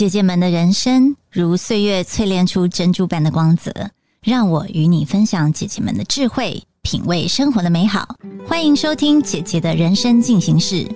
姐姐们的人生如岁月淬炼出珍珠般的光泽，让我与你分享姐姐们的智慧，品味生活的美好。欢迎收听姐姐的人生进行式。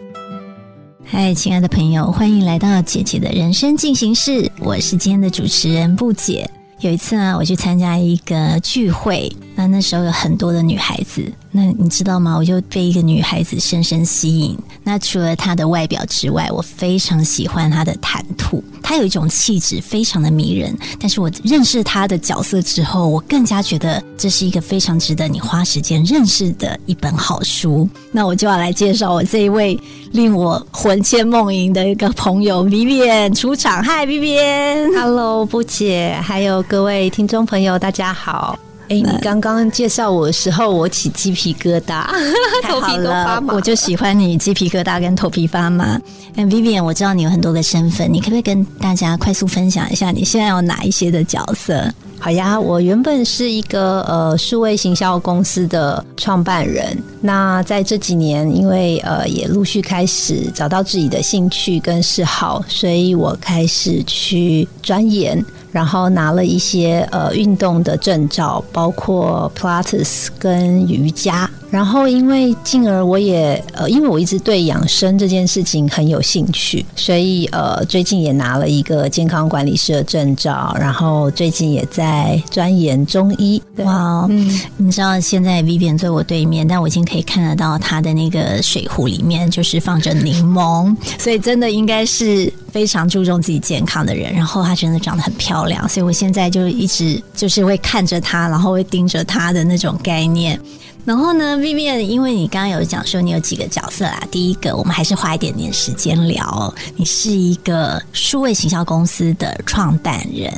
嗨，亲爱的朋友，欢迎来到姐姐的人生进行式。我是今天的主持人布姐。有一次呢，我去参加一个聚会，那那时候有很多的女孩子。那你知道吗？我就被一个女孩子深深吸引。那除了她的外表之外，我非常喜欢她的谈吐。她有一种气质，非常的迷人。但是我认识她的角色之后，我更加觉得这是一个非常值得你花时间认识的一本好书。那我就要来介绍我这一位令我魂牵梦萦的一个朋友 ——B B 出场。嗨，Vivian，Hello，布姐，还有各位听众朋友，大家好。哎，你刚刚介绍我的时候，我起鸡皮疙瘩，头皮都发麻。我就喜欢你鸡皮疙瘩跟头皮发麻。哎，Vivian，我知道你有很多个身份，你可不可以跟大家快速分享一下你现在有哪一些的角色？好呀，我原本是一个呃数位行销公司的创办人。那在这几年，因为呃也陆续开始找到自己的兴趣跟嗜好，所以我开始去钻研。然后拿了一些呃运动的证照，包括 Pilates 跟瑜伽。然后因为进而我也呃，因为我一直对养生这件事情很有兴趣，所以呃最近也拿了一个健康管理师的证照。然后最近也在钻研中医。哇，嗯，你知道现在 Vivian 坐我对面，但我已经可以看得到他的那个水壶里面就是放着柠檬，所以真的应该是非常注重自己健康的人。然后她真的长得很漂亮。所以，我现在就一直就是会看着她，然后会盯着她的那种概念。然后呢，Vivian，因为你刚刚有讲说你有几个角色啦，第一个，我们还是花一点点时间聊。你是一个数位行销公司的创办人。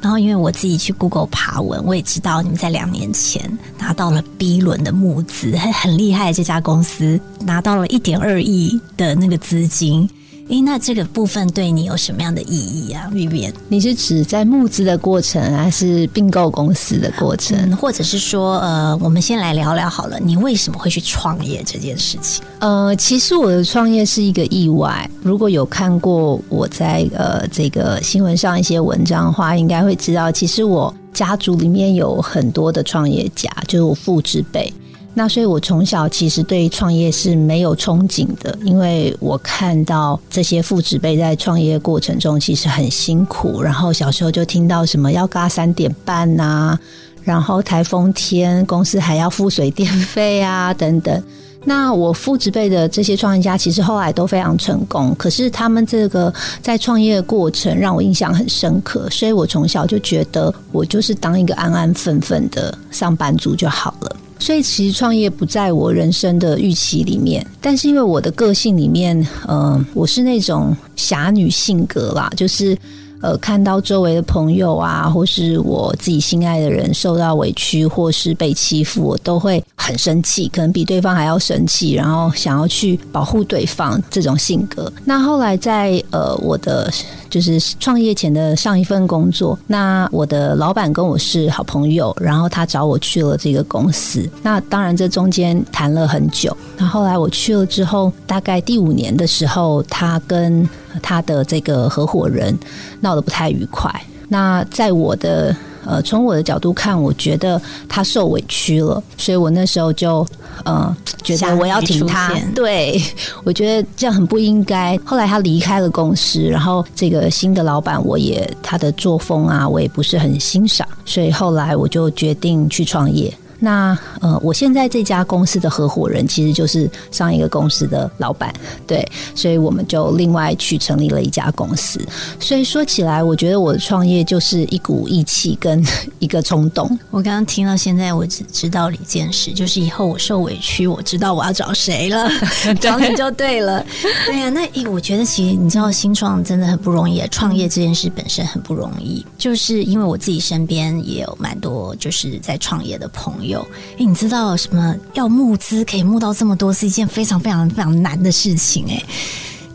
然后，因为我自己去 Google 爬文，我也知道你们在两年前拿到了 B 轮的募资，很很厉害。这家公司拿到了一点二亿的那个资金。诶，那这个部分对你有什么样的意义啊？Vivian，你是指在募资的过程，还是并购公司的过程，或者是说，呃，我们先来聊聊好了，你为什么会去创业这件事情？呃，其实我的创业是一个意外。如果有看过我在呃这个新闻上一些文章的话，应该会知道，其实我家族里面有很多的创业家，就是我父之辈。那所以，我从小其实对创业是没有憧憬的，因为我看到这些父子辈在创业过程中其实很辛苦，然后小时候就听到什么要嘎三点半呐，然后台风天公司还要付水电费啊等等。那我父子辈的这些创业家其实后来都非常成功，可是他们这个在创业的过程让我印象很深刻，所以我从小就觉得我就是当一个安安分分的上班族就好了。所以其实创业不在我人生的预期里面，但是因为我的个性里面，嗯，我是那种侠女性格啦，就是呃，看到周围的朋友啊，或是我自己心爱的人受到委屈或是被欺负，我都会很生气，可能比对方还要生气，然后想要去保护对方这种性格。那后来在呃我的。就是创业前的上一份工作，那我的老板跟我是好朋友，然后他找我去了这个公司。那当然这中间谈了很久。那后来我去了之后，大概第五年的时候，他跟他的这个合伙人闹得不太愉快。那在我的。呃，从我的角度看，我觉得他受委屈了，所以我那时候就呃觉得我要挺他。对，我觉得这样很不应该。后来他离开了公司，然后这个新的老板，我也他的作风啊，我也不是很欣赏，所以后来我就决定去创业。那呃，我现在这家公司的合伙人其实就是上一个公司的老板，对，所以我们就另外去成立了一家公司。所以说起来，我觉得我的创业就是一股义气跟一个冲动。我刚刚听到现在，我只知道了一件事，就是以后我受委屈，我知道我要找谁了，找你就对了。对呀，那我觉得其实你知道，新创真的很不容易，创业这件事本身很不容易，就是因为我自己身边也有蛮多就是在创业的朋友。有，哎，你知道什么要募资可以募到这么多，是一件非常非常非常难的事情，哎。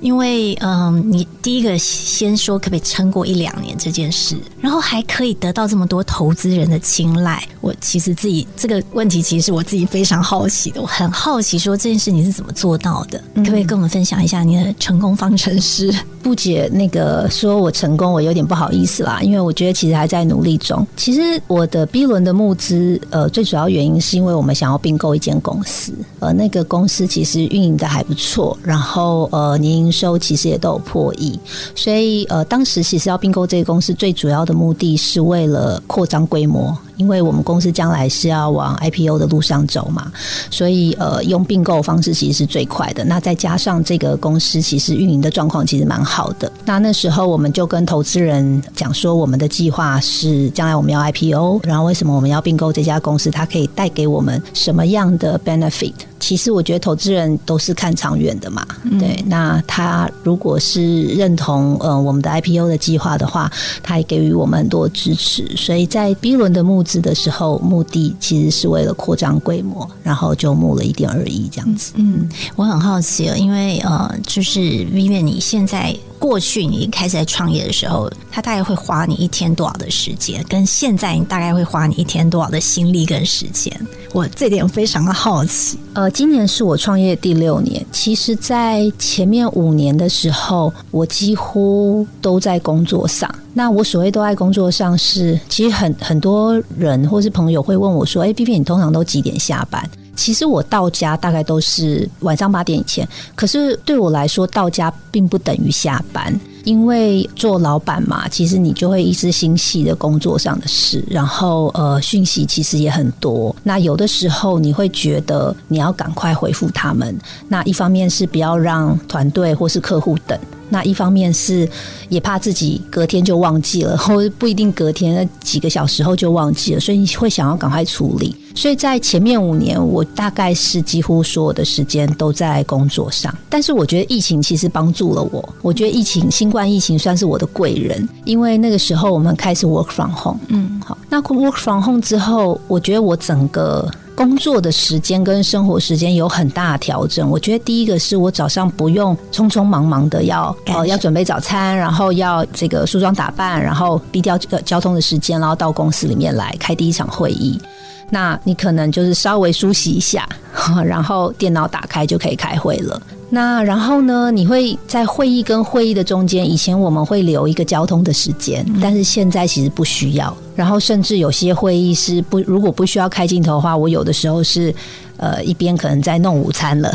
因为嗯，你第一个先说可不可以撑过一两年这件事，然后还可以得到这么多投资人的青睐。我其实自己这个问题，其实是我自己非常好奇的。我很好奇，说这件事你是怎么做到的？可不可以跟我们分享一下你的成功方程式？不解那个说我成功，我有点不好意思啦，因为我觉得其实还在努力中。其实我的 B 轮的募资，呃，最主要原因是因为我们想要并购一间公司，呃，那个公司其实运营的还不错，然后呃，年营收其实也都有破亿，所以呃，当时其实要并购这个公司，最主要的目的是为了扩张规模。因为我们公司将来是要往 IPO 的路上走嘛，所以呃，用并购方式其实是最快的。那再加上这个公司其实运营的状况其实蛮好的。那那时候我们就跟投资人讲说，我们的计划是将来我们要 IPO，然后为什么我们要并购这家公司？它可以带给我们什么样的 benefit？其实我觉得投资人都是看长远的嘛，对。那他如果是认同呃我们的 IPO 的计划的话，他也给予我们很多支持。所以在 B 轮的募资的时候，目的其实是为了扩张规模，然后就募了一点二亿这样子。嗯，我很好奇，因为呃，就是因为你现在。过去你开始在创业的时候，他大概会花你一天多少的时间？跟现在你大概会花你一天多少的心力跟时间？我这点非常的好奇。呃，今年是我创业第六年，其实，在前面五年的时候，我几乎都在工作上。那我所谓都在工作上，是其实很很多人或是朋友会问我说：“哎，B B，你通常都几点下班？”其实我到家大概都是晚上八点以前，可是对我来说，到家并不等于下班，因为做老板嘛，其实你就会一直心系的工作上的事，然后呃，讯息其实也很多。那有的时候你会觉得你要赶快回复他们，那一方面是不要让团队或是客户等。那一方面是也怕自己隔天就忘记了，或不一定隔天那几个小时后就忘记了，所以你会想要赶快处理。所以在前面五年，我大概是几乎所有的时间都在工作上。但是我觉得疫情其实帮助了我，我觉得疫情新冠疫情算是我的贵人，因为那个时候我们开始 work from home。嗯，好，那 work from home 之后，我觉得我整个。工作的时间跟生活时间有很大的调整。我觉得第一个是我早上不用匆匆忙忙的要哦要准备早餐，然后要这个梳妆打扮，然后避掉交通的时间，然后到公司里面来开第一场会议。那你可能就是稍微梳洗一下，然后电脑打开就可以开会了。那然后呢？你会在会议跟会议的中间，以前我们会留一个交通的时间，但是现在其实不需要。然后甚至有些会议是不，如果不需要开镜头的话，我有的时候是。呃，一边可能在弄午餐了，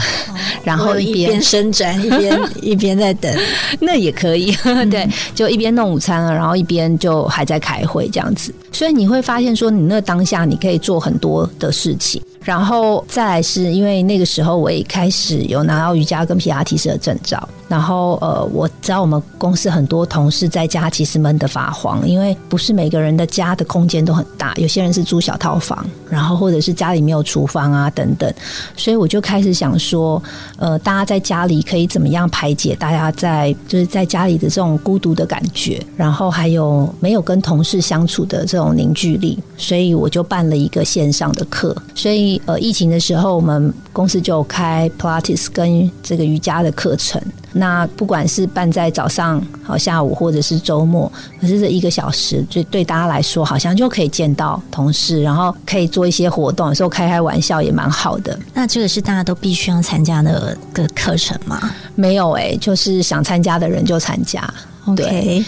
然后一边伸展，一边一边在等，那也可以。对，就一边弄午餐了，然后一边就还在开会这样子。所以你会发现，说你那当下你可以做很多的事情。然后再来是因为那个时候我也开始有拿到瑜伽跟皮亚提斯的证照。然后呃，我知道我们公司很多同事在家其实闷得发慌，因为不是每个人的家的空间都很大，有些人是租小套房，然后或者是家里没有厨房啊等等，所以我就开始想说，呃，大家在家里可以怎么样排解大家在就是在家里的这种孤独的感觉，然后还有没有跟同事相处的这种凝聚力，所以我就办了一个线上的课。所以呃，疫情的时候我们公司就开 Pilates 跟这个瑜伽的课程。那不管是办在早上、好下午，或者是周末，可是这一个小时，就对大家来说，好像就可以见到同事，然后可以做一些活动，有时候开开玩笑也蛮好的。那这个是大家都必须要参加的个课程吗？没有哎，就是想参加的人就参加。OK。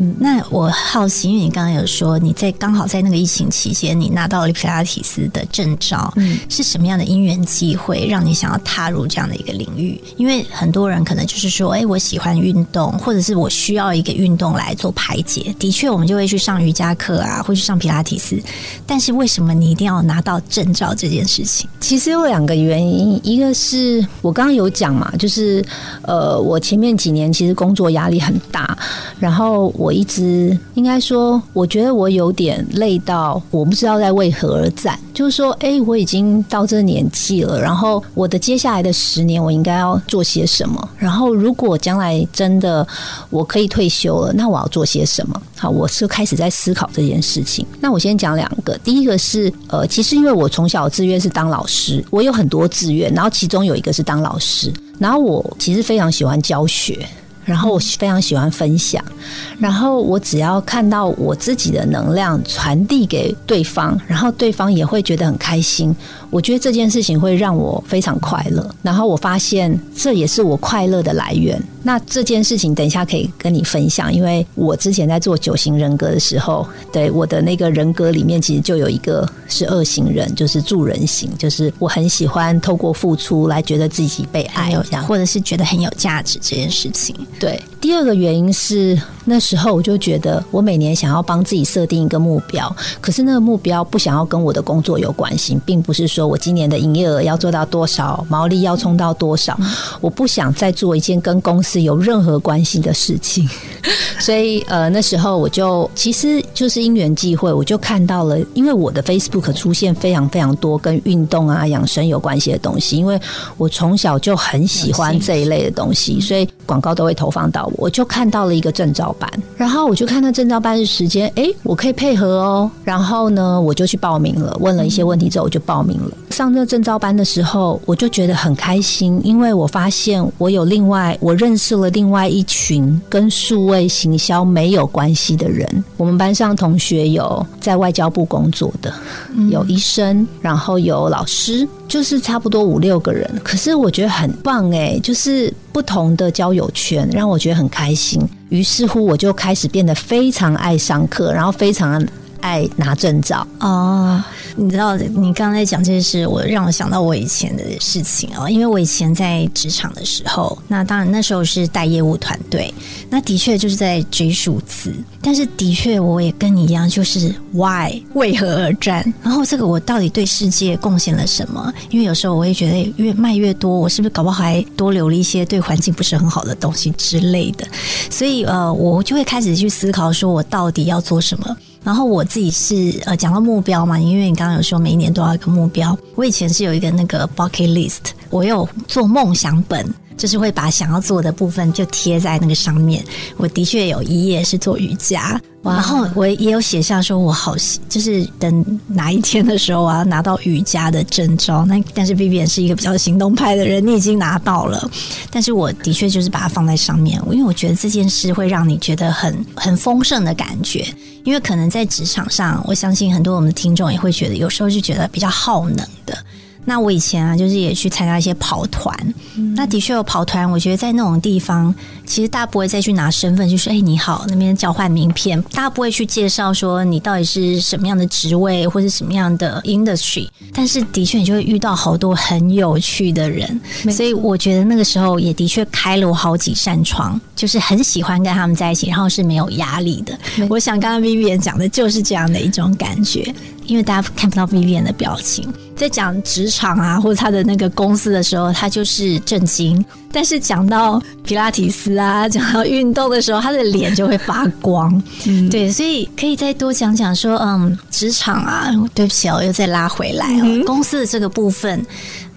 嗯，那我好奇，因为你刚刚有说你在刚好在那个疫情期间，你拿到了皮拉提斯的证照，嗯，是什么样的因缘机会让你想要踏入这样的一个领域？因为很多人可能就是说，哎，我喜欢运动，或者是我需要一个运动来做排解。的确，我们就会去上瑜伽课啊，会去上皮拉提斯。但是为什么你一定要拿到证照这件事情？其实有两个原因，一个是我刚刚有讲嘛，就是呃，我前面几年其实工作压力很大，然后我。我一直应该说，我觉得我有点累到我不知道在为何而战。就是说，哎，我已经到这年纪了，然后我的接下来的十年，我应该要做些什么？然后，如果将来真的我可以退休了，那我要做些什么？好，我是开始在思考这件事情。那我先讲两个，第一个是，呃，其实因为我从小志愿是当老师，我有很多志愿，然后其中有一个是当老师，然后我其实非常喜欢教学。然后我非常喜欢分享，然后我只要看到我自己的能量传递给对方，然后对方也会觉得很开心。我觉得这件事情会让我非常快乐。然后我发现这也是我快乐的来源。那这件事情等一下可以跟你分享，因为我之前在做九型人格的时候，对我的那个人格里面其实就有一个是二型人，就是助人型，就是我很喜欢透过付出来觉得自己被爱，这样或者是觉得很有价值这件事情。对，第二个原因是那时候我就觉得我每年想要帮自己设定一个目标，可是那个目标不想要跟我的工作有关系，并不是说我今年的营业额要做到多少，毛利要冲到多少，我不想再做一件跟公司。有任何关系的事情，所以呃那时候我就其实就是因缘际会，我就看到了，因为我的 Facebook 出现非常非常多跟运动啊养生有关系的东西，因为我从小就很喜欢这一类的东西，所以广告都会投放到我，我就看到了一个证照班，然后我就看到证照班的时间，哎，我可以配合哦，然后呢我就去报名了，问了一些问题之后我就报名了。上这证照班的时候，我就觉得很开心，因为我发现我有另外我认。识了另外一群跟数位行销没有关系的人。我们班上同学有在外交部工作的，有医生，然后有老师，就是差不多五六个人。可是我觉得很棒哎，就是不同的交友圈，让我觉得很开心。于是乎，我就开始变得非常爱上课，然后非常爱拿证照哦。你知道，你刚才讲这些事，我让我想到我以前的事情哦。因为我以前在职场的时候，那当然那时候是带业务团队，那的确就是在追数字。但是的确，我也跟你一样，就是 why 为何而战？然后这个我到底对世界贡献了什么？因为有时候我会觉得，越卖越多，我是不是搞不好还多留了一些对环境不是很好的东西之类的？所以呃，我就会开始去思考，说我到底要做什么。然后我自己是呃讲到目标嘛，因为你刚刚有说每一年都要一个目标。我以前是有一个那个 bucket list，我有做梦想本，就是会把想要做的部分就贴在那个上面。我的确有一页是做瑜伽。然后我也有写下说，我好就是等哪一天的时候，我要拿到瑜伽的证照。那但是 B B 是一个比较行动派的人，你已经拿到了。但是我的确就是把它放在上面，因为我觉得这件事会让你觉得很很丰盛的感觉。因为可能在职场上，我相信很多我们的听众也会觉得，有时候就觉得比较耗能的。那我以前啊，就是也去参加一些跑团。那的确有跑团，我觉得在那种地方，其实大家不会再去拿身份，就说“哎，你好”，那边交换名片。大家不会去介绍说你到底是什么样的职位或者什么样的 industry。但是的确，你就会遇到好多很有趣的人。所以我觉得那个时候也的确开了我好几扇窗，就是很喜欢跟他们在一起，然后是没有压力的。我想刚刚 Vivian 讲的就是这样的一种感觉。因为大家看不到 Vivian 的表情，在讲职场啊，或者他的那个公司的时候，他就是震惊；但是讲到皮拉提斯啊，讲到运动的时候，他的脸就会发光。嗯，对，所以可以再多讲讲说，嗯，职场啊，对不起哦，又再拉回来哦，公司的这个部分。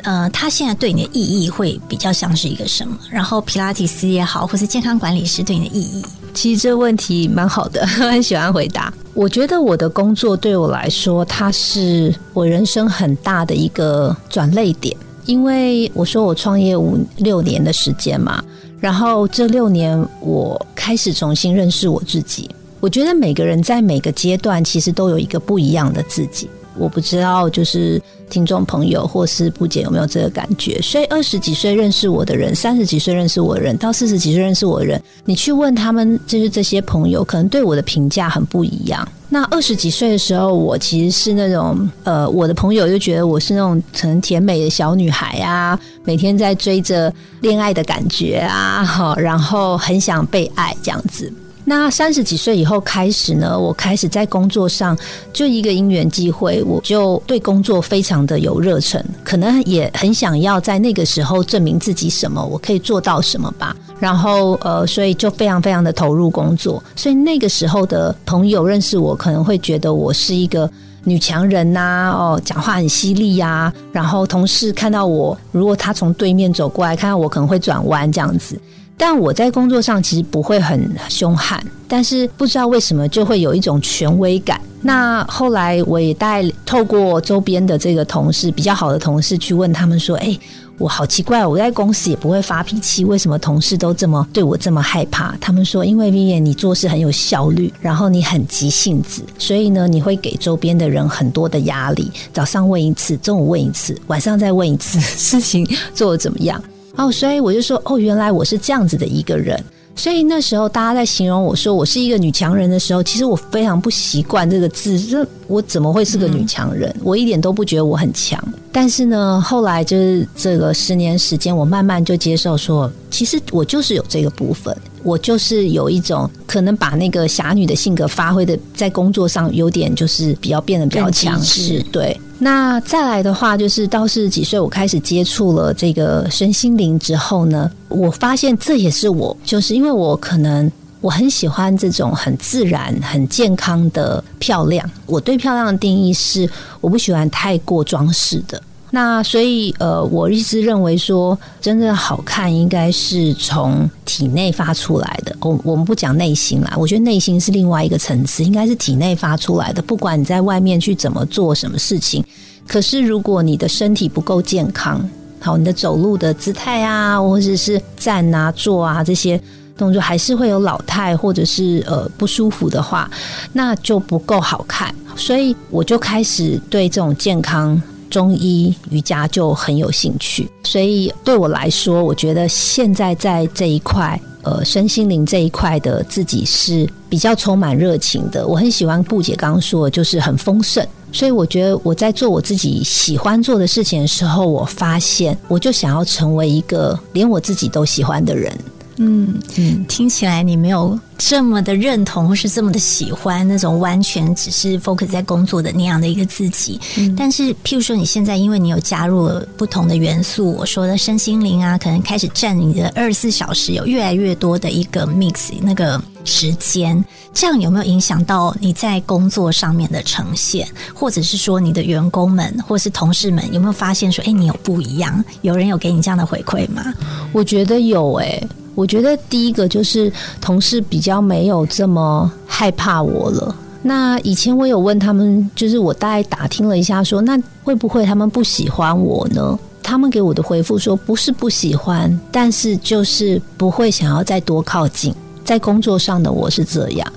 呃，他现在对你的意义会比较像是一个什么？然后皮拉提斯也好，或是健康管理师对你的意义，其实这个问题蛮好的，很喜欢回答。我觉得我的工作对我来说，它是我人生很大的一个转泪点，因为我说我创业五六年的时间嘛，然后这六年我开始重新认识我自己。我觉得每个人在每个阶段其实都有一个不一样的自己。我不知道，就是听众朋友或是不姐有没有这个感觉？所以二十几岁认识我的人，三十几岁认识我的人，到四十几岁认识我的人，你去问他们，就是这些朋友，可能对我的评价很不一样。那二十几岁的时候，我其实是那种，呃，我的朋友就觉得我是那种很甜美的小女孩啊，每天在追着恋爱的感觉啊，哈，然后很想被爱这样子。那三十几岁以后开始呢，我开始在工作上就一个因缘机会，我就对工作非常的有热忱，可能也很想要在那个时候证明自己什么，我可以做到什么吧。然后呃，所以就非常非常的投入工作。所以那个时候的朋友认识我，可能会觉得我是一个女强人呐，哦，讲话很犀利呀。然后同事看到我，如果他从对面走过来，看到我可能会转弯这样子。但我在工作上其实不会很凶悍，但是不知道为什么就会有一种权威感。那后来我也带透过周边的这个同事，比较好的同事去问他们说：“哎，我好奇怪，我在公司也不会发脾气，为什么同事都这么对我这么害怕？”他们说：“因为 Vivian 你做事很有效率，然后你很急性子，所以呢，你会给周边的人很多的压力。早上问一次，中午问一次，晚上再问一次，事情做的怎么样？”哦，所以我就说，哦，原来我是这样子的一个人。所以那时候大家在形容我说我是一个女强人的时候，其实我非常不习惯这个字。这我怎么会是个女强人？我一点都不觉得我很强。但是呢，后来就是这个十年时间，我慢慢就接受说，其实我就是有这个部分，我就是有一种可能把那个侠女的性格发挥的，在工作上有点就是比较变得比较强势。对。那再来的话，就是到四十几岁，我开始接触了这个身心灵之后呢，我发现这也是我，就是因为我可能我很喜欢这种很自然、很健康的漂亮。我对漂亮的定义是，我不喜欢太过装饰的。那所以，呃，我一直认为说，真正好看应该是从体内发出来的。我我们不讲内心啦，我觉得内心是另外一个层次，应该是体内发出来的。不管你在外面去怎么做什么事情，可是如果你的身体不够健康，好，你的走路的姿态啊，或者是站啊、坐啊这些动作还是会有老态或者是呃不舒服的话，那就不够好看。所以我就开始对这种健康。中医瑜伽就很有兴趣，所以对我来说，我觉得现在在这一块，呃，身心灵这一块的自己是比较充满热情的。我很喜欢布姐刚刚说的，就是很丰盛。所以我觉得我在做我自己喜欢做的事情的时候，我发现我就想要成为一个连我自己都喜欢的人。嗯嗯，听起来你没有这么的认同，或是这么的喜欢那种完全只是 focus 在工作的那样的一个自己。但是，譬如说你现在，因为你有加入了不同的元素，我说的身心灵啊，可能开始占你的二十四小时有越来越多的一个 mix 那个时间，这样有没有影响到你在工作上面的呈现，或者是说你的员工们或是同事们有没有发现说，哎，你有不一样？有人有给你这样的回馈吗？我觉得有，哎。我觉得第一个就是同事比较没有这么害怕我了。那以前我有问他们，就是我大概打听了一下，说那会不会他们不喜欢我呢？他们给我的回复说不是不喜欢，但是就是不会想要再多靠近。在工作上的我是这样。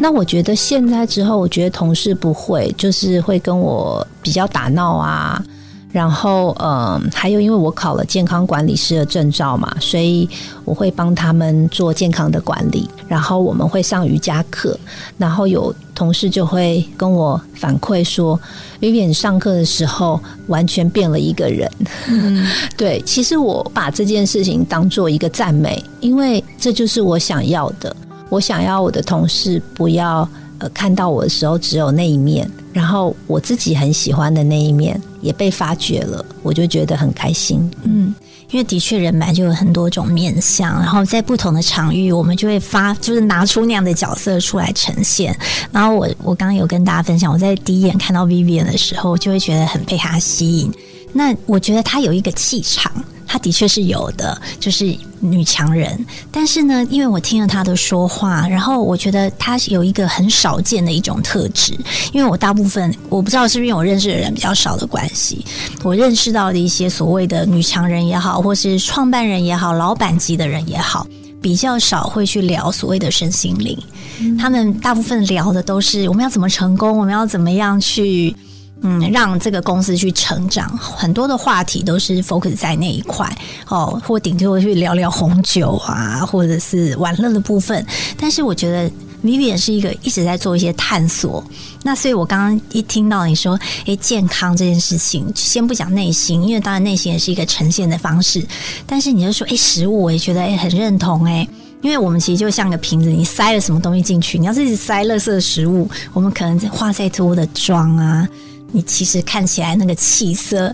那我觉得现在之后，我觉得同事不会，就是会跟我比较打闹啊。然后，嗯，还有，因为我考了健康管理师的证照嘛，所以我会帮他们做健康的管理。然后我们会上瑜伽课，然后有同事就会跟我反馈说，Vivian 上课的时候完全变了一个人。对，其实我把这件事情当做一个赞美，因为这就是我想要的。我想要我的同事不要呃看到我的时候只有那一面。然后我自己很喜欢的那一面也被发掘了，我就觉得很开心。嗯，因为的确人本来就有很多种面相，然后在不同的场域，我们就会发，就是拿出那样的角色出来呈现。然后我我刚刚有跟大家分享，我在第一眼看到 Vivian 的时候，就会觉得很被他吸引。那我觉得他有一个气场。的确是有的，就是女强人。但是呢，因为我听了她的说话，然后我觉得她有一个很少见的一种特质。因为我大部分我不知道是不是因为我认识的人比较少的关系，我认识到的一些所谓的女强人也好，或是创办人也好，老板级的人也好，比较少会去聊所谓的身心灵。他们大部分聊的都是我们要怎么成功，我们要怎么样去。嗯，让这个公司去成长，很多的话题都是 focus 在那一块哦，或顶多去聊聊红酒啊，或者是玩乐的部分。但是我觉得 Vivian 是一个一直在做一些探索。那所以我刚刚一听到你说，诶，健康这件事情，先不讲内心，因为当然内心也是一个呈现的方式。但是你就说，诶，食物，我也觉得诶很认同诶，因为我们其实就像个瓶子，你塞了什么东西进去，你要是一直塞垃圾的食物，我们可能画再多的妆啊。你其实看起来那个气色，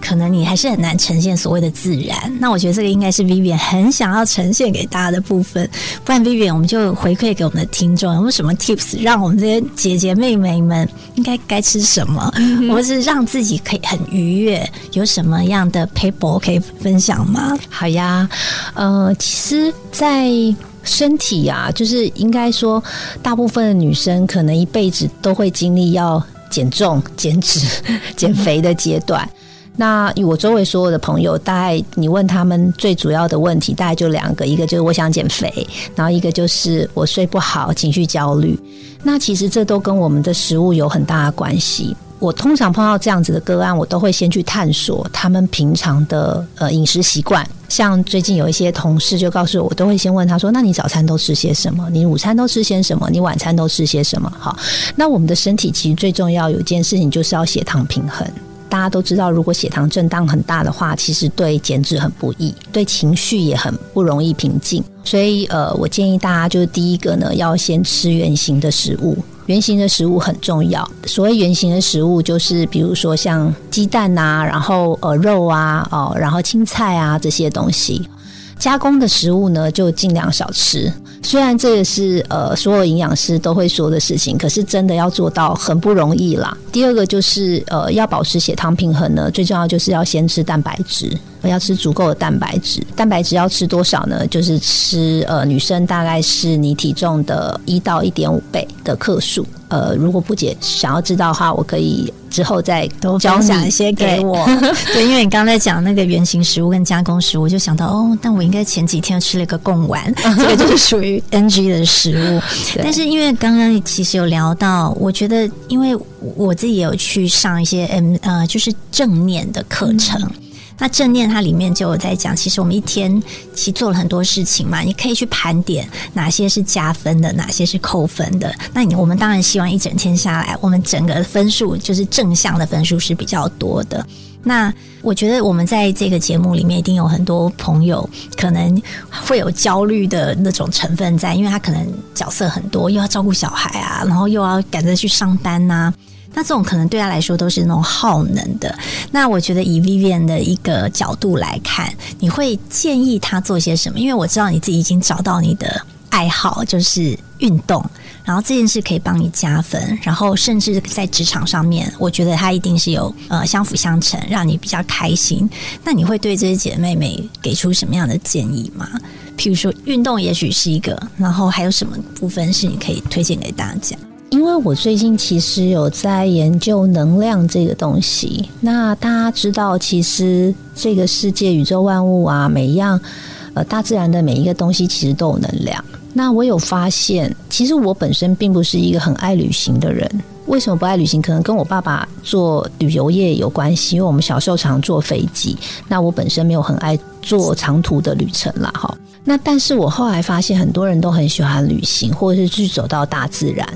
可能你还是很难呈现所谓的自然。那我觉得这个应该是 Vivian 很想要呈现给大家的部分。不然 Vivian 我们就回馈给我们的听众，有没有什么 Tips 让我们这些姐姐妹妹们应该该吃什么，或者是让自己可以很愉悦？有什么样的 paper 可以分享吗？好呀，呃，其实，在身体啊，就是应该说，大部分的女生可能一辈子都会经历要减重、减脂、减肥的阶段。那我周围所有的朋友，大概你问他们最主要的问题，大概就两个，一个就是我想减肥，然后一个就是我睡不好，情绪焦虑。那其实这都跟我们的食物有很大的关系。我通常碰到这样子的个案，我都会先去探索他们平常的呃饮食习惯。像最近有一些同事就告诉我，我都会先问他说：“那你早餐都吃些什么？你午餐都吃些什么？你晚餐都吃些什么？”好，那我们的身体其实最重要有一件事情，就是要血糖平衡。大家都知道，如果血糖震荡很大的话，其实对减脂很不易，对情绪也很不容易平静。所以，呃，我建议大家就是第一个呢，要先吃原形的食物。圆形的食物很重要。所谓圆形的食物，就是比如说像鸡蛋啊，然后呃肉啊，哦，然后青菜啊这些东西。加工的食物呢，就尽量少吃。虽然这也是呃所有营养师都会说的事情，可是真的要做到很不容易啦。第二个就是呃要保持血糖平衡呢，最重要就是要先吃蛋白质，要吃足够的蛋白质。蛋白质要吃多少呢？就是吃呃女生大概是你体重的一到一点五倍的克数。呃，如果不解想要知道的话，我可以之后再多分享一些给我。对，因为你刚才讲那个原型食物跟加工食物，我就想到哦，但我应该前几天吃了一个贡丸，这个就是属于 NG 的食物。但是因为刚刚其实有聊到，我觉得因为我自己也有去上一些嗯呃，就是正念的课程。那正念它里面就有在讲，其实我们一天其实做了很多事情嘛，你可以去盘点哪些是加分的，哪些是扣分的。那你我们当然希望一整天下来，我们整个分数就是正向的分数是比较多的。那我觉得我们在这个节目里面一定有很多朋友可能会有焦虑的那种成分在，因为他可能角色很多，又要照顾小孩啊，然后又要赶着去上班呐。那这种可能对他来说都是那种耗能的。那我觉得以 Vivian 的一个角度来看，你会建议他做些什么？因为我知道你自己已经找到你的爱好，就是运动，然后这件事可以帮你加分，然后甚至在职场上面，我觉得他一定是有呃相辅相成，让你比较开心。那你会对这些姐妹妹给出什么样的建议吗？譬如说运动也许是一个，然后还有什么部分是你可以推荐给大家？因为我最近其实有在研究能量这个东西，那大家知道，其实这个世界宇宙万物啊，每一样呃大自然的每一个东西其实都有能量。那我有发现，其实我本身并不是一个很爱旅行的人。为什么不爱旅行？可能跟我爸爸做旅游业有关系，因为我们小时候常坐飞机。那我本身没有很爱做长途的旅程啦，哈。那但是我后来发现，很多人都很喜欢旅行，或者是去走到大自然。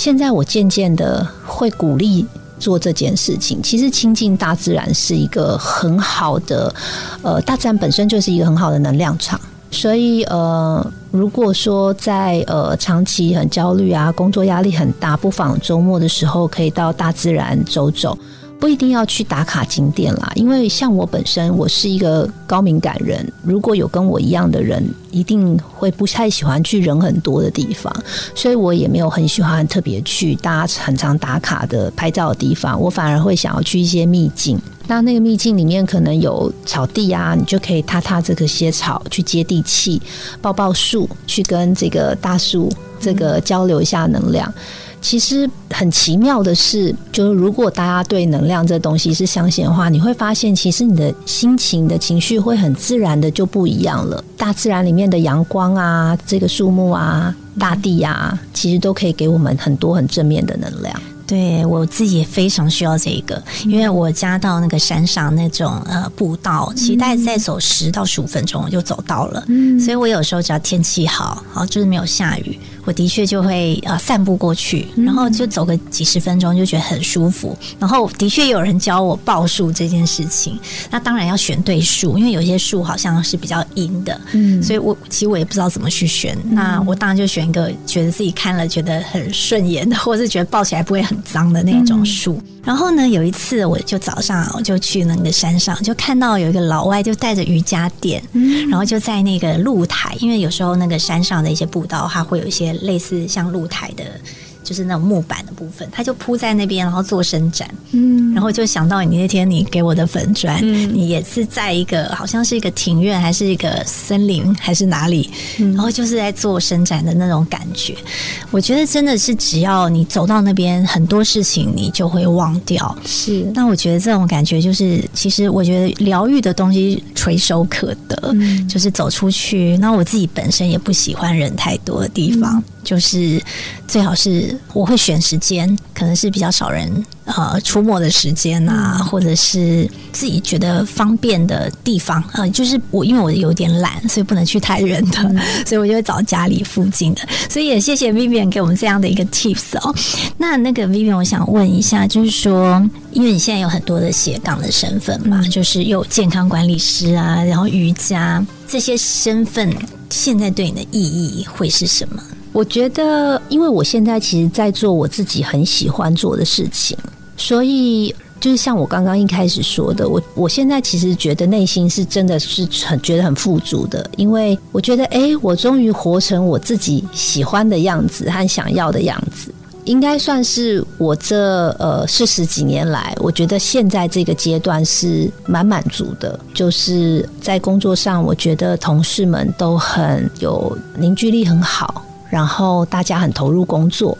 现在我渐渐的会鼓励做这件事情。其实亲近大自然是一个很好的，呃，大自然本身就是一个很好的能量场。所以，呃，如果说在呃长期很焦虑啊，工作压力很大，不妨周末的时候可以到大自然走走。不一定要去打卡景点啦，因为像我本身，我是一个高敏感人。如果有跟我一样的人，一定会不太喜欢去人很多的地方，所以我也没有很喜欢特别去大家很常打卡的拍照的地方。我反而会想要去一些秘境。那那个秘境里面可能有草地啊，你就可以踏踏这个些草，去接地气，抱抱树，去跟这个大树这个交流一下能量。其实很奇妙的是，就是如果大家对能量这东西是相信的话，你会发现，其实你的心情的情绪会很自然的就不一样了。大自然里面的阳光啊，这个树木啊，大地啊，其实都可以给我们很多很正面的能量。对我自己也非常需要这个，因为我家到那个山上那种呃步道，其实大概再走十到十五分钟我就走到了。嗯，所以我有时候只要天气好，好就是没有下雨。我的确就会呃散步过去，然后就走个几十分钟，就觉得很舒服。然后的确有人教我报数这件事情，那当然要选对数，因为有些数好像是比较阴的，嗯，所以我其实我也不知道怎么去选。那我当然就选一个觉得自己看了觉得很顺眼的，或者是觉得抱起来不会很脏的那种树。然后呢，有一次我就早上我就去那个山上，就看到有一个老外就带着瑜伽垫，然后就在那个露台，因为有时候那个山上的一些步道，它会有一些类似像露台的。就是那种木板的部分，他就铺在那边，然后做伸展。嗯，然后就想到你那天你给我的粉砖，你也是在一个好像是一个庭院，还是一个森林，还是哪里？然后就是在做伸展的那种感觉。我觉得真的是只要你走到那边，很多事情你就会忘掉。是，那我觉得这种感觉就是，其实我觉得疗愈的东西垂手可得，就是走出去。那我自己本身也不喜欢人太多的地方。就是最好是我会选时间，可能是比较少人呃出没的时间啊，或者是自己觉得方便的地方啊。就是我因为我有点懒，所以不能去太远的，所以我就会找家里附近的。所以也谢谢 Vivian 给我们这样的一个 tips 哦。那那个 Vivian，我想问一下，就是说，因为你现在有很多的斜杠的身份嘛，就是有健康管理师啊，然后瑜伽这些身份，现在对你的意义会是什么？我觉得，因为我现在其实，在做我自己很喜欢做的事情，所以就是像我刚刚一开始说的，我我现在其实觉得内心是真的是很觉得很富足的，因为我觉得，哎，我终于活成我自己喜欢的样子和想要的样子。应该算是我这呃四十几年来，我觉得现在这个阶段是蛮满足的。就是在工作上，我觉得同事们都很有凝聚力，很好。然后大家很投入工作，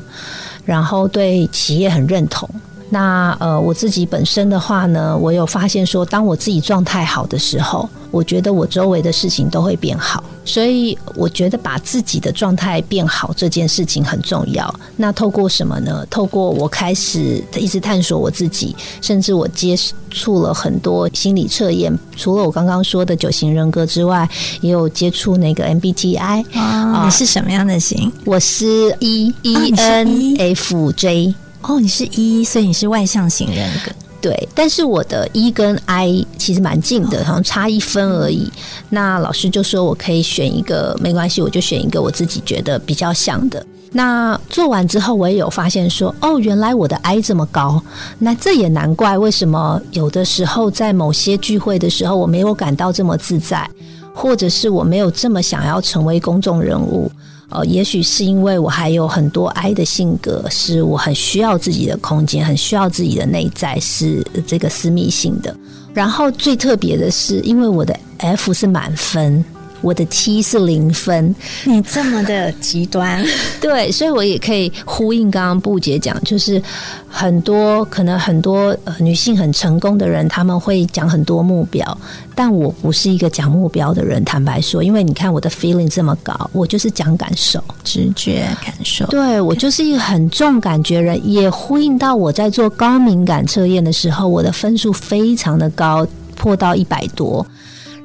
然后对企业很认同。那呃，我自己本身的话呢，我有发现说，当我自己状态好的时候。我觉得我周围的事情都会变好，所以我觉得把自己的状态变好这件事情很重要。那透过什么呢？透过我开始一直探索我自己，甚至我接触了很多心理测验。除了我刚刚说的九型人格之外，也有接触那个 MBTI。啊，你是什么样的型？我是 E E N F J。哦，你是一所以你是外向型人格。对，但是我的 E 跟 I 其实蛮近的，好像差一分而已。那老师就说我可以选一个，没关系，我就选一个我自己觉得比较像的。那做完之后，我也有发现说，哦，原来我的 I 这么高，那这也难怪为什么有的时候在某些聚会的时候，我没有感到这么自在，或者是我没有这么想要成为公众人物。呃，也许是因为我还有很多 I 的性格，是我很需要自己的空间，很需要自己的内在，是这个私密性的。然后最特别的是，因为我的 F 是满分。我的 T 是零分，你这么的极端，对，所以我也可以呼应刚刚布姐讲，就是很多可能很多呃女性很成功的人，他们会讲很多目标，但我不是一个讲目标的人，坦白说，因为你看我的 feeling 这么高，我就是讲感受、直觉、感受，对我就是一个很重感觉人，也呼应到我在做高敏感测验的时候，我的分数非常的高，破到一百多。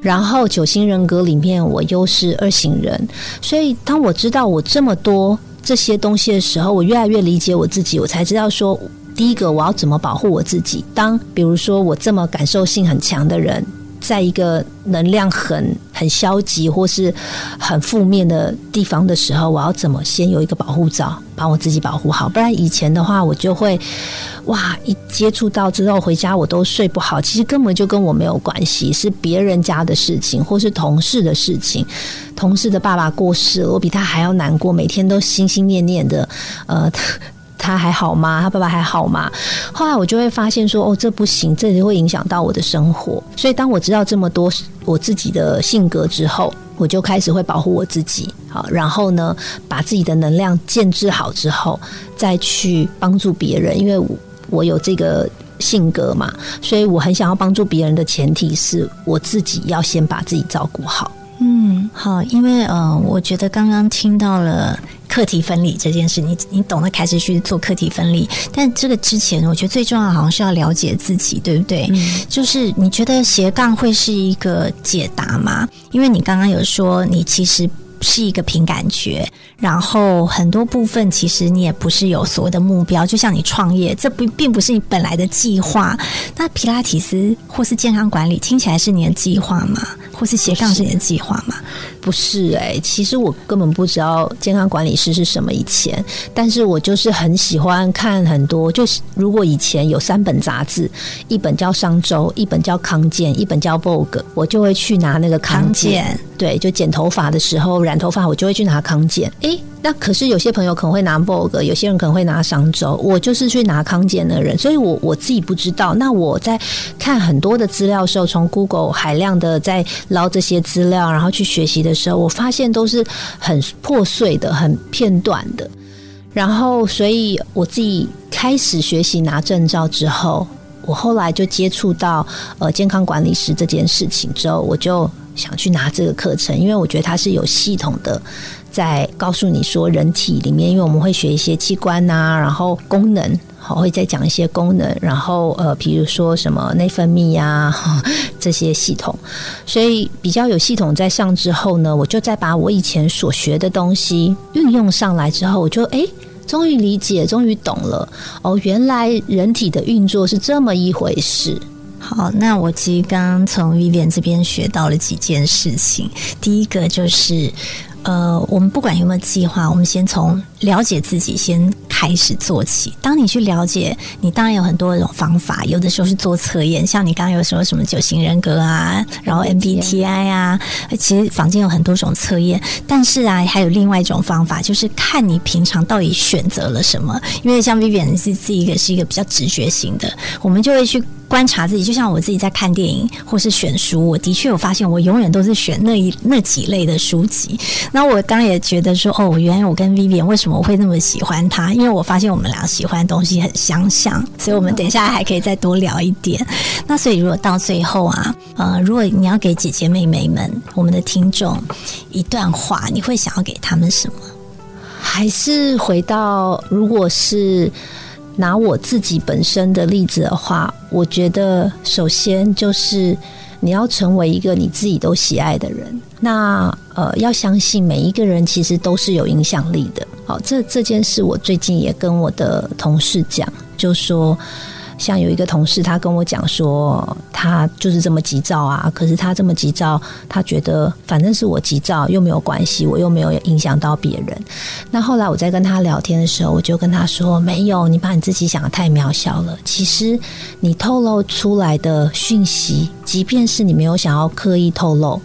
然后九型人格里面，我又是二型人，所以当我知道我这么多这些东西的时候，我越来越理解我自己，我才知道说，第一个我要怎么保护我自己。当比如说我这么感受性很强的人。在一个能量很很消极或是很负面的地方的时候，我要怎么先有一个保护罩，把我自己保护好？不然以前的话，我就会哇，一接触到之后回家我都睡不好。其实根本就跟我没有关系，是别人家的事情，或是同事的事情。同事的爸爸过世了，我比他还要难过，每天都心心念念的，呃。他还好吗？他爸爸还好吗？后来我就会发现说，哦，这不行，这会影响到我的生活。所以当我知道这么多我自己的性格之后，我就开始会保护我自己。好，然后呢，把自己的能量建制好之后，再去帮助别人。因为我有这个性格嘛，所以我很想要帮助别人的前提是我自己要先把自己照顾好。嗯，好，因为呃，我觉得刚刚听到了课题分离这件事，你你懂得开始去做课题分离，但这个之前，我觉得最重要好像是要了解自己，对不对？就是你觉得斜杠会是一个解答吗？因为你刚刚有说，你其实。是一个凭感觉，然后很多部分其实你也不是有所谓的目标，就像你创业，这不并不是你本来的计划。那皮拉提斯或是健康管理听起来是你的计划吗？或是斜杠是你的计划吗？不是哎，其实我根本不知道健康管理师是什么以前，但是我就是很喜欢看很多，就是如果以前有三本杂志，一本叫商周，一本叫康健，一本叫 Vogue，我就会去拿那个康健。对，就剪头发的时候染头发，我就会去拿康健。诶，那可是有些朋友可能会拿 Vogue，有些人可能会拿商周，我就是去拿康健的人，所以我我自己不知道。那我在看很多的资料的时候，从 Google 海量的在捞这些资料，然后去学习的时候，我发现都是很破碎的、很片段的。然后，所以我自己开始学习拿证照之后，我后来就接触到呃健康管理师这件事情之后，我就。想去拿这个课程，因为我觉得它是有系统的，在告诉你说人体里面，因为我们会学一些器官呐，然后功能，好会再讲一些功能，然后呃，比如说什么内分泌呀 这些系统，所以比较有系统在上之后呢，我就再把我以前所学的东西运用上来之后，我就哎，终于理解，终于懂了哦，原来人体的运作是这么一回事。好，那我其实刚刚从 Vivian 这边学到了几件事情。第一个就是，呃，我们不管有没有计划，我们先从了解自己先开始做起。当你去了解，你当然有很多种方法，有的时候是做测验，像你刚刚有说什么九型人格啊，然后 MBTI 啊，其实坊间有很多种测验。但是啊，还有另外一种方法，就是看你平常到底选择了什么。因为像 Vivian 是是一个是一个比较直觉型的，我们就会去。观察自己，就像我自己在看电影或是选书，我的确有发现，我永远都是选那一那几类的书籍。那我刚也觉得说，哦，原来我跟 Vivian 为什么我会那么喜欢他？因为我发现我们俩喜欢的东西很相像，所以我们等一下还可以再多聊一点。那所以如果到最后啊，呃，如果你要给姐姐妹妹们、我们的听众一段话，你会想要给他们什么？还是回到，如果是。拿我自己本身的例子的话，我觉得首先就是你要成为一个你自己都喜爱的人。那呃，要相信每一个人其实都是有影响力的。好，这这件事我最近也跟我的同事讲，就说。像有一个同事，他跟我讲说，他就是这么急躁啊。可是他这么急躁，他觉得反正是我急躁又没有关系，我又没有影响到别人。那后来我在跟他聊天的时候，我就跟他说：没有，你把你自己想的太渺小了。其实你透露出来的讯息，即便是你没有想要刻意透露，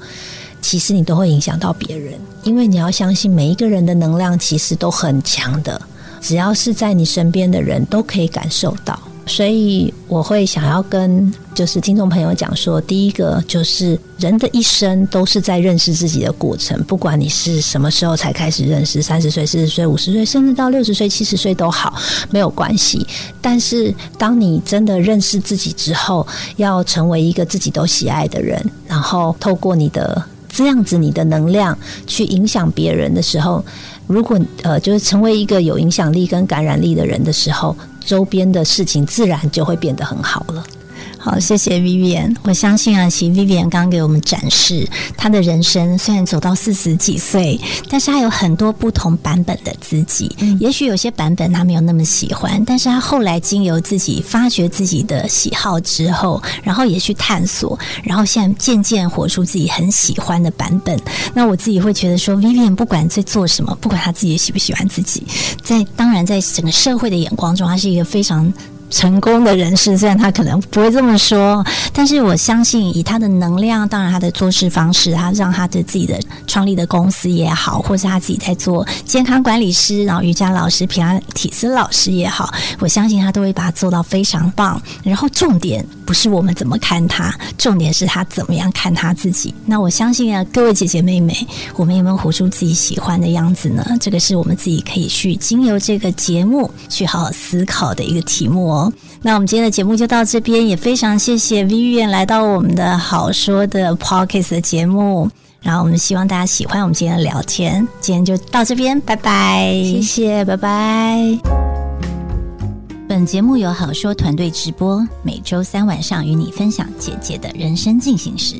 其实你都会影响到别人。因为你要相信，每一个人的能量其实都很强的，只要是在你身边的人都可以感受到。所以我会想要跟就是听众朋友讲说，第一个就是人的一生都是在认识自己的过程，不管你是什么时候才开始认识，三十岁、四十岁、五十岁，甚至到六十岁、七十岁都好，没有关系。但是当你真的认识自己之后，要成为一个自己都喜爱的人，然后透过你的这样子你的能量去影响别人的时候，如果呃就是成为一个有影响力跟感染力的人的时候。周边的事情自然就会变得很好了。好，谢谢 Vivian。我相信啊，其实 Vivian 刚刚给我们展示他的人生，虽然走到四十几岁，但是他有很多不同版本的自己。也许有些版本他没有那么喜欢，但是他后来经由自己发掘自己的喜好之后，然后也去探索，然后现在渐渐活出自己很喜欢的版本。那我自己会觉得说，Vivian 不管在做什么，不管他自己喜不喜欢自己，在当然在整个社会的眼光中，他是一个非常。成功的人士，虽然他可能不会这么说，但是我相信以他的能量，当然他的做事方式，他让他的自己的创立的公司也好，或是他自己在做健康管理师，然后瑜伽老师、皮拉提斯老师也好，我相信他都会把它做到非常棒。然后重点不是我们怎么看他，重点是他怎么样看他自己。那我相信啊，各位姐姐妹妹，我们有没有活出自己喜欢的样子呢？这个是我们自己可以去经由这个节目去好好思考的一个题目哦哦。那我们今天的节目就到这边，也非常谢谢 Vivian 来到我们的好说的 Podcast 的节目，然后我们希望大家喜欢我们今天的聊天，今天就到这边，拜拜，谢谢，拜拜。本节目由好说团队直播，每周三晚上与你分享姐姐的人生进行时。